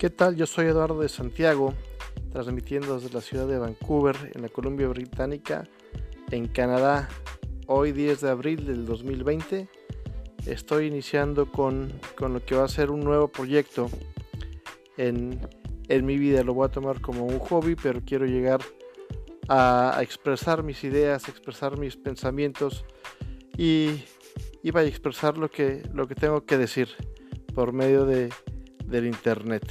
¿Qué tal? Yo soy Eduardo de Santiago, transmitiendo desde la ciudad de Vancouver, en la Columbia Británica, en Canadá. Hoy 10 de abril del 2020 estoy iniciando con, lo que va a ser un nuevo proyecto en, mi vida. Lo voy a tomar como un hobby, pero quiero llegar a, expresar mis ideas, expresar mis pensamientos y, y a expresar lo que, lo que tengo que decir por medio de, del Internet.